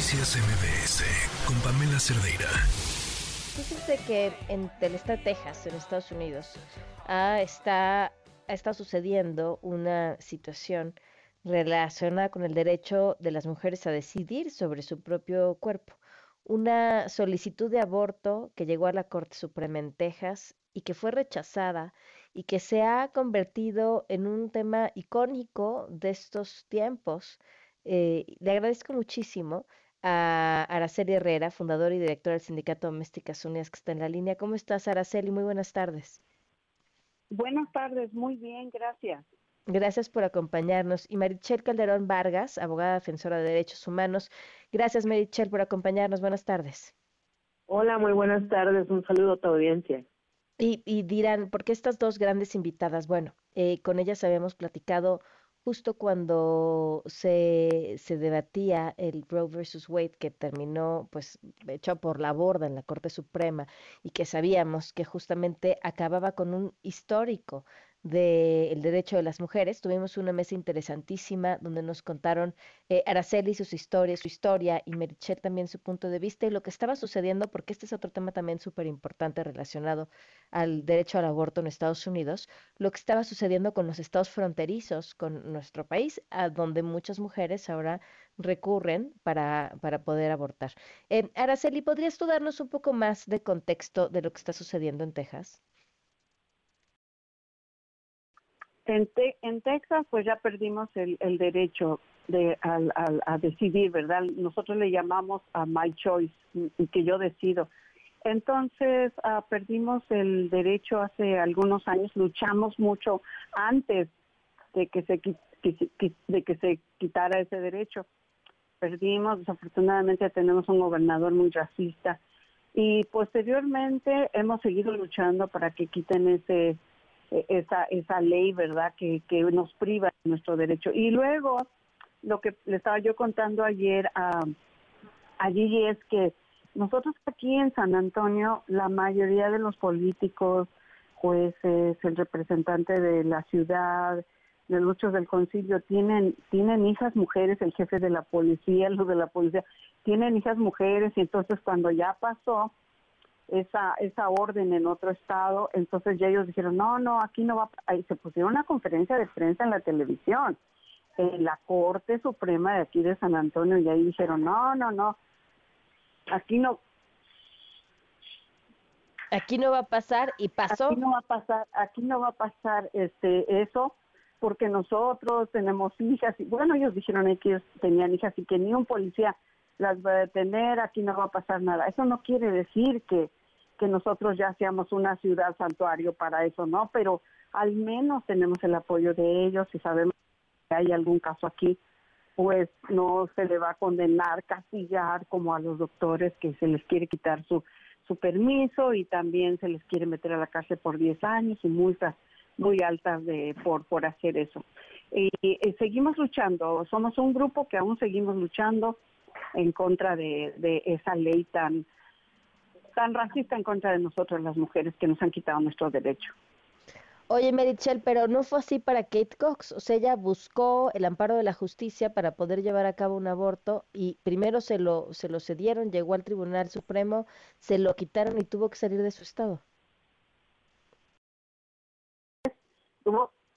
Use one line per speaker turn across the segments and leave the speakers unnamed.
Noticias MBS con Pamela Cerdeira.
Fíjense que en el Texas, en Estados Unidos, ah, está, estado sucediendo una situación relacionada con el derecho de las mujeres a decidir sobre su propio cuerpo. Una solicitud de aborto que llegó a la Corte Suprema en Texas y que fue rechazada y que se ha convertido en un tema icónico de estos tiempos. Eh, le agradezco muchísimo a Araceli Herrera, fundadora y directora del Sindicato Domésticas Unidas, que está en la línea. ¿Cómo estás, Araceli? Muy buenas tardes.
Buenas tardes, muy bien, gracias.
Gracias por acompañarnos. Y Marichel Calderón Vargas, abogada defensora de derechos humanos. Gracias, Marichel, por acompañarnos. Buenas tardes.
Hola, muy buenas tardes. Un saludo a tu audiencia.
Y, dirán, ¿por qué estas dos grandes invitadas? Bueno, eh, con ellas habíamos platicado justo cuando se, se debatía el Roe versus Wade que terminó pues hecho por la borda en la Corte Suprema y que sabíamos que justamente acababa con un histórico del derecho de las mujeres. Tuvimos una mesa interesantísima donde nos contaron eh, Araceli sus historias, su historia y Merichel también su punto de vista y lo que estaba sucediendo, porque este es otro tema también súper importante relacionado al derecho al aborto en Estados Unidos, lo que estaba sucediendo con los estados fronterizos, con nuestro país, a donde muchas mujeres ahora recurren para, para poder abortar. Eh, Araceli, ¿podrías tú darnos un poco más de contexto de lo que está sucediendo en Texas?
En, Texas, pues ya perdimos el, derecho de a decidir, ¿verdad? Nosotros le llamamos a my choice, y que yo decido. Entonces, ah, perdimos el derecho hace algunos años, luchamos mucho antes de que se, de que se quitara ese derecho. Perdimos, desafortunadamente tenemos un gobernador muy racista y posteriormente hemos seguido luchando para que quiten ese esa, esa ley, ¿verdad?, que, que nos priva de nuestro derecho. Y luego, lo que le estaba yo contando ayer a, allí es que nosotros aquí en San Antonio, la mayoría de los políticos, jueces, el representante de la ciudad, de muchos del concilio, tienen, tienen hijas mujeres, el jefe de la policía, los de la policía, tienen hijas mujeres y entonces cuando ya pasó, esa, esa orden en otro estado, entonces ya ellos dijeron, no, no, aquí no va, ahí se pusieron una conferencia de prensa en la televisión, en la Corte Suprema de aquí de San Antonio, y ahí dijeron, no, no, no, aquí no.
Aquí no va a pasar y pasó.
Aquí no va a pasar, aquí no va a pasar este eso porque nosotros tenemos hijas y bueno, ellos dijeron que ellos tenían hijas y que ni un policía las va a detener, aquí no va a pasar nada. Eso no quiere decir que que nosotros ya seamos una ciudad santuario para eso, ¿no? Pero al menos tenemos el apoyo de ellos y sabemos que hay algún caso aquí, pues no se le va a condenar, castigar como a los doctores que se les quiere quitar su, su permiso y también se les quiere meter a la cárcel por 10 años y multas muy altas de por por hacer eso. Y, seguimos luchando, somos un grupo que aún seguimos luchando en contra de, de esa ley tan tan racista en contra de nosotros las mujeres que nos han quitado nuestro derecho.
Oye, Merichel, pero no fue así para Kate Cox. O sea, ella buscó el amparo de la justicia para poder llevar a cabo un aborto y primero se lo, se lo cedieron, llegó al Tribunal Supremo, se lo quitaron y tuvo que salir de su estado.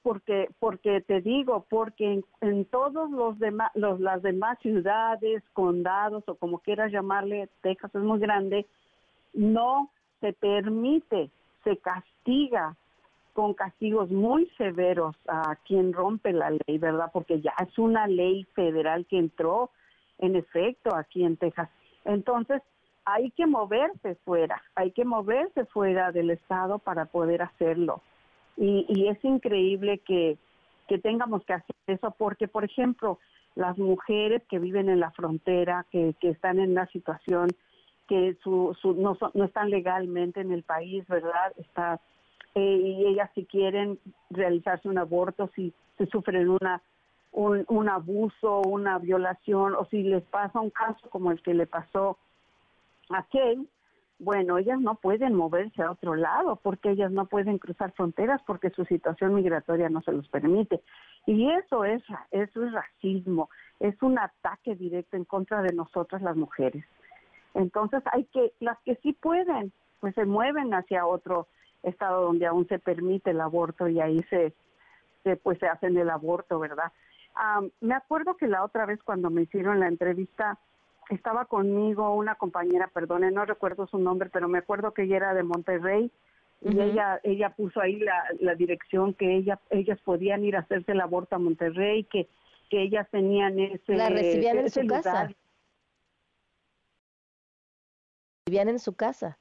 Porque, porque te digo, porque en, todos los demás, los, las demás ciudades, condados o como quieras llamarle, Texas es muy grande, no se permite, se castiga con castigos muy severos a quien rompe la ley, ¿verdad? Porque ya es una ley federal que entró en efecto aquí en Texas. Entonces, hay que moverse fuera, hay que moverse fuera del Estado para poder hacerlo. Y, es increíble que, que tengamos que hacer eso porque, por ejemplo, las mujeres que viven en la frontera, que, que están en una situación que su, su, no, no están legalmente en el país, ¿verdad? Está, eh, y ellas si quieren realizarse un aborto, si, si sufren una un, un abuso, una violación, o si les pasa un caso como el que le pasó a Kay, bueno, ellas no pueden moverse a otro lado porque ellas no pueden cruzar fronteras porque su situación migratoria no se los permite. Y eso es, eso es racismo, es un ataque directo en contra de nosotras las mujeres. Entonces hay que, las que sí pueden, pues se mueven hacia otro estado donde aún se permite el aborto y ahí se, se pues se hacen el aborto, ¿verdad? me acuerdo que la otra vez cuando me hicieron la entrevista estaba conmigo una compañera, perdone, no recuerdo su nombre, pero me acuerdo que ella era de Monterrey y ella ella puso ahí la, la dirección que ella ellas podían ir a hacerse el aborto a Monterrey, que que ellas tenían ese
la recibían en su casa. Recibían en su casa.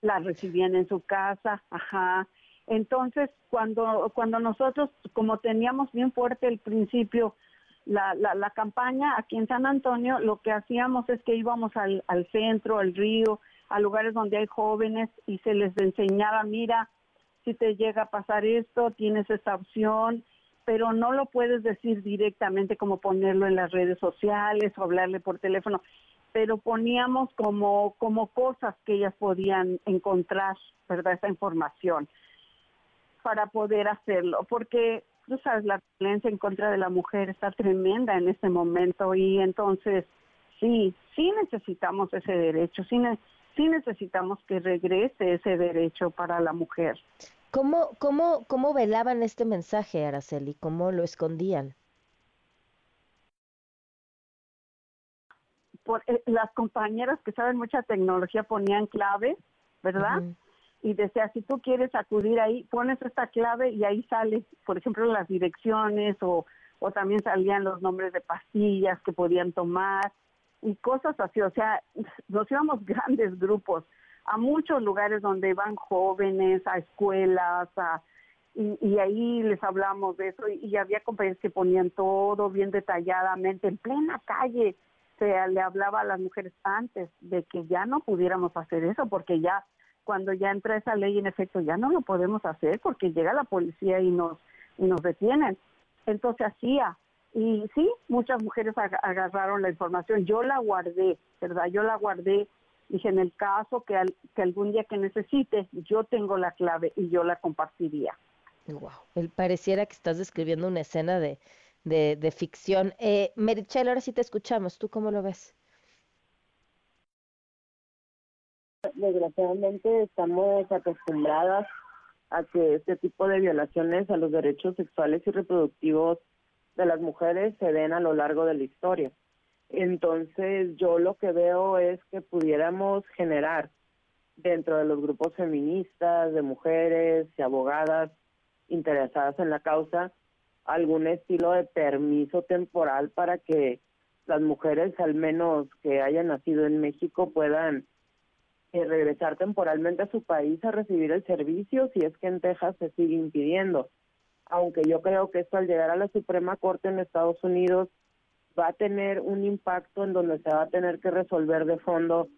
La recibían en su casa, ajá. Entonces, cuando cuando nosotros como teníamos bien fuerte el principio la, la, la campaña aquí en San Antonio, lo que hacíamos es que íbamos al, al centro, al río, a lugares donde hay jóvenes y se les enseñaba, mira, si te llega a pasar esto, tienes esta opción, pero no lo puedes decir directamente como ponerlo en las redes sociales o hablarle por teléfono, pero poníamos como, como cosas que ellas podían encontrar, ¿verdad? Esa información para poder hacerlo, porque tú sabes, la violencia en contra de la mujer está tremenda en este momento y entonces sí, sí necesitamos ese derecho, sí, sí necesitamos que regrese ese derecho para la mujer.
¿Cómo, cómo, cómo velaban este mensaje, Araceli? ¿Cómo lo escondían?
Por, eh, las compañeras que saben mucha tecnología ponían claves, ¿verdad? Y decía, si tú quieres acudir ahí, pones esta clave y ahí sale, por ejemplo, las direcciones o, o también salían los nombres de pastillas que podían tomar y cosas así, o sea, nos íbamos grandes grupos a muchos lugares donde van jóvenes, a escuelas, a, y, ahí les hablamos de eso y, había compañeros que ponían todo bien detalladamente en plena calle. Se le hablaba a las mujeres antes de que ya no pudiéramos hacer eso porque ya cuando ya entra esa ley en efecto ya no lo podemos hacer porque llega la policía y nos y nos detienen. Entonces hacía y sí, muchas mujeres agarraron la información. Yo la guardé, ¿verdad? Yo la guardé. Dije, en el caso que, que algún día que necesite, yo tengo la clave y yo la compartiría.
Wow, pareciera que estás describiendo una escena de, de, de ficción. Eh, Merichel, ahora sí te escuchamos. ¿Tú cómo lo ves?
Desgraciadamente estamos acostumbradas a que este tipo de violaciones a los derechos sexuales y reproductivos de las mujeres se den a lo largo de la historia. Entonces yo lo que veo es que pudiéramos generar dentro de los grupos feministas, de mujeres y abogadas interesadas en la causa, algún estilo de permiso temporal para que las mujeres, al menos que hayan nacido en México, puedan eh, regresar temporalmente a su país a recibir el servicio si es que en Texas se sigue impidiendo aunque yo creo que esto al llegar a la Suprema Corte en Estados Unidos va a tener un impacto en donde se va a tener que resolver de fondo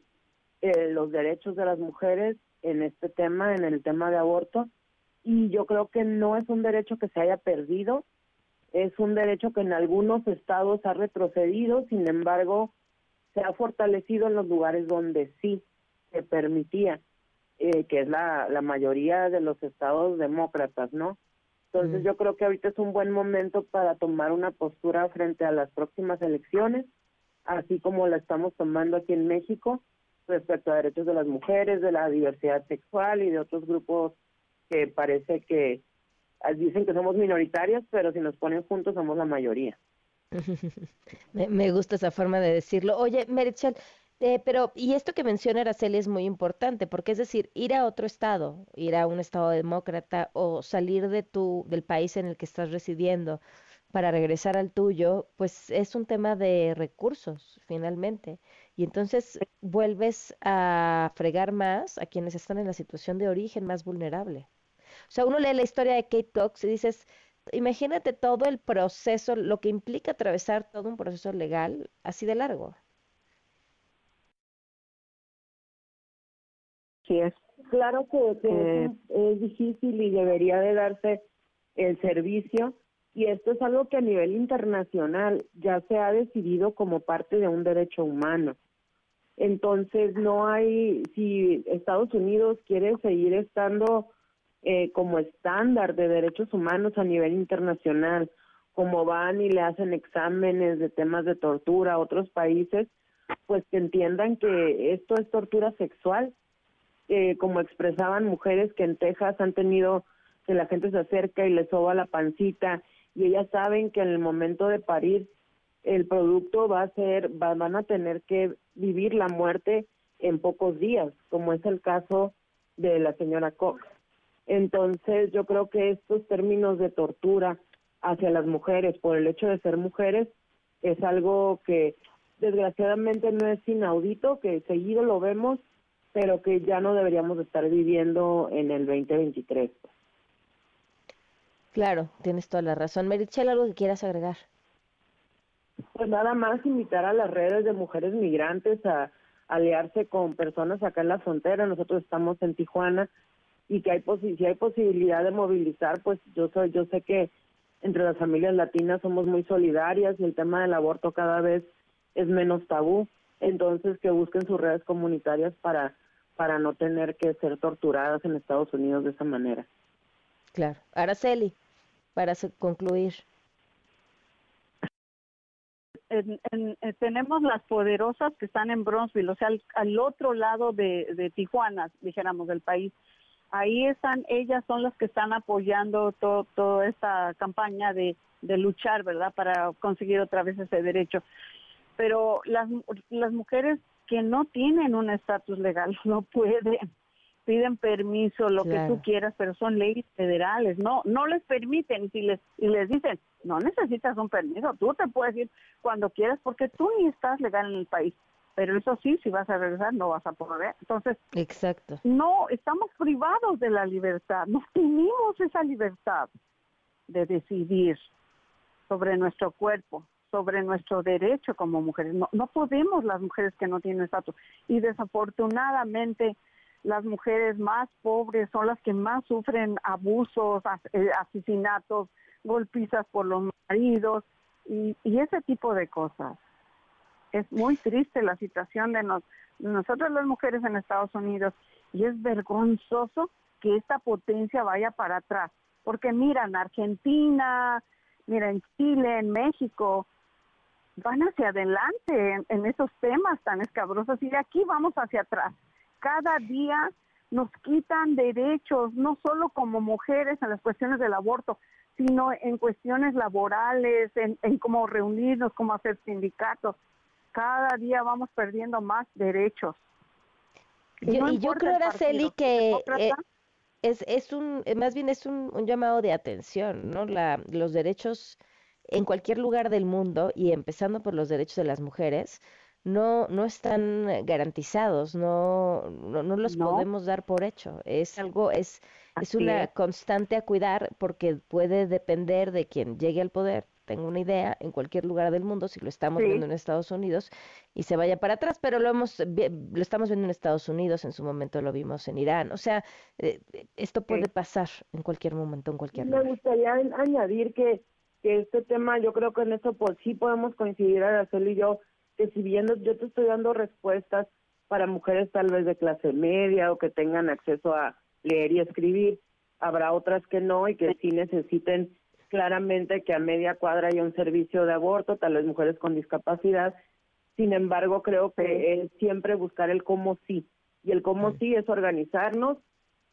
eh, los derechos de las mujeres en este tema, en el tema de aborto. Y yo creo que no es un derecho que se haya perdido, es un derecho que en algunos estados ha retrocedido, sin embargo, se ha fortalecido en los lugares donde sí se permitía, eh, que es la, la mayoría de los estados demócratas, ¿no? Entonces yo creo que ahorita es un buen momento para tomar una postura frente a las próximas elecciones, así como la estamos tomando aquí en México respecto a derechos de las mujeres, de la diversidad sexual y de otros grupos que parece que dicen que somos minoritarios, pero si nos ponen juntos somos la mayoría.
me, gusta esa forma de decirlo. Oye, Merichel, eh, pero, y esto que menciona Araceli es muy importante, porque es decir, ir a otro estado, ir a un estado demócrata o salir de tu, del país en el que estás residiendo para regresar al tuyo, pues es un tema de recursos, finalmente. Y entonces vuelves a fregar más a quienes están en la situación de origen más vulnerable. O sea, uno lee la historia de Kate Cox y dices, imagínate todo el proceso, lo que implica atravesar todo un proceso legal así de largo.
Sí, es. Claro que, eh, es, difícil y debería de darse el servicio y esto es algo que a nivel internacional ya se ha decidido como parte de un derecho humano. Entonces no hay, si Estados Unidos quiere seguir estando eh, como estándar de derechos humanos a nivel internacional como van y le hacen exámenes de temas de tortura a otros países, pues que entiendan que esto es tortura sexual, eh, como expresaban mujeres que en Texas han tenido que la gente se acerca y les soba la pancita y ellas saben que en el momento de parir el producto va a ser, van a tener que vivir la muerte en pocos días, como es el caso de la señora Cox. Entonces, yo creo que estos términos de tortura hacia las mujeres por el hecho de ser mujeres es algo que desgraciadamente no es inaudito, que seguido lo vemos, pero que ya no deberíamos estar viviendo en el 2023.
Claro, tienes toda la razón. Merichel, ¿algo que quieras agregar?
Pues nada más invitar a las redes de mujeres migrantes a aliarse con personas acá en la frontera. Nosotros estamos en Tijuana y que hay si hay posibilidad de movilizar, pues yo soy yo sé que entre las familias latinas somos muy solidarias y el tema del aborto cada vez es menos tabú, entonces que busquen sus redes comunitarias para para no tener que ser torturadas en Estados Unidos de esa manera.
Claro. Araceli, para concluir.
Eh, tenemos las poderosas que están en Bronzeville, o sea, al, otro lado de, de, Tijuana, dijéramos, del país. Ahí están, ellas son las que están apoyando toda esta campaña de, de luchar, ¿verdad?, para conseguir otra vez ese derecho. Pero las, las mujeres que no tienen un estatus legal no pueden piden permiso, lo que tú quieras, pero son leyes federales, no no les permiten y les y les dicen, no necesitas un permiso, tú te puedes ir cuando quieras porque tú ni estás legal en el país. Pero eso sí, si vas a regresar no vas a poder. Entonces,
Exacto.
No, estamos privados de la libertad, no tenemos esa libertad de decidir sobre nuestro cuerpo, sobre nuestro derecho como mujeres. No, no podemos las mujeres que no tienen estatus. Y desafortunadamente las mujeres más pobres son las que más sufren abusos, eh, asesinatos, golpizas por los maridos y, ese tipo de cosas. Es muy triste la situación de, nos, nosotros las mujeres en Estados Unidos y es vergonzoso que esta potencia vaya para atrás. Porque mira, en Argentina, mira, en Chile, en México, van hacia adelante en esos temas tan escabrosos y de aquí vamos hacia atrás cada día nos quitan derechos, no solo como mujeres en las cuestiones del aborto, sino en cuestiones laborales, en, cómo reunirnos, cómo hacer sindicatos. Cada día vamos perdiendo más derechos.
Y, yo, creo, Araceli, que eh, es, es un, más bien es un, un, llamado de atención, ¿no? La, los derechos en cualquier lugar del mundo y empezando por los derechos de las mujeres, no, no están garantizados, no, no, no los podemos dar por hecho. Es algo, es, es una constante a cuidar porque puede depender de quien llegue al poder. Tengo una idea en cualquier lugar del mundo, si lo estamos viendo en Estados Unidos, y se vaya para atrás, pero lo, hemos, lo estamos viendo en Estados Unidos, en su momento lo vimos en Irán. O sea, eh, esto puede pasar en cualquier momento, en cualquier
lugar. Me gustaría añadir que, que este tema, yo creo que en eso por sí podemos coincidir, Araceli y yo, que si bien yo te estoy dando respuestas para mujeres tal vez de clase media o que tengan acceso a leer y escribir, habrá otras que no y que sí necesiten claramente que a media cuadra haya un servicio de aborto, tal vez mujeres con discapacidad. Sin embargo, creo que es siempre buscar el cómo sí. Y el cómo sí es organizarnos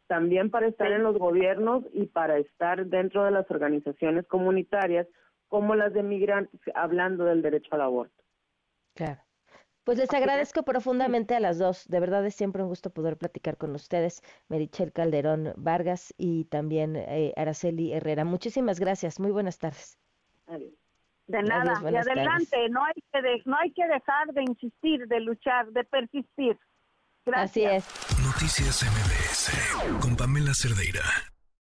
también para estar en los gobiernos y para estar dentro de las organizaciones comunitarias como las de migrantes hablando del derecho al aborto.
Claro. Pues les agradezco profundamente a las dos. De verdad es siempre un gusto poder platicar con ustedes, Merichel Calderón Vargas y también eh, Araceli Herrera. Muchísimas gracias. Muy buenas tardes.
De nada. y adelante. No hay que no hay que dejar de insistir, de luchar, de persistir. Gracias.
Así es.
Noticias MBS con Pamela Cerdeira.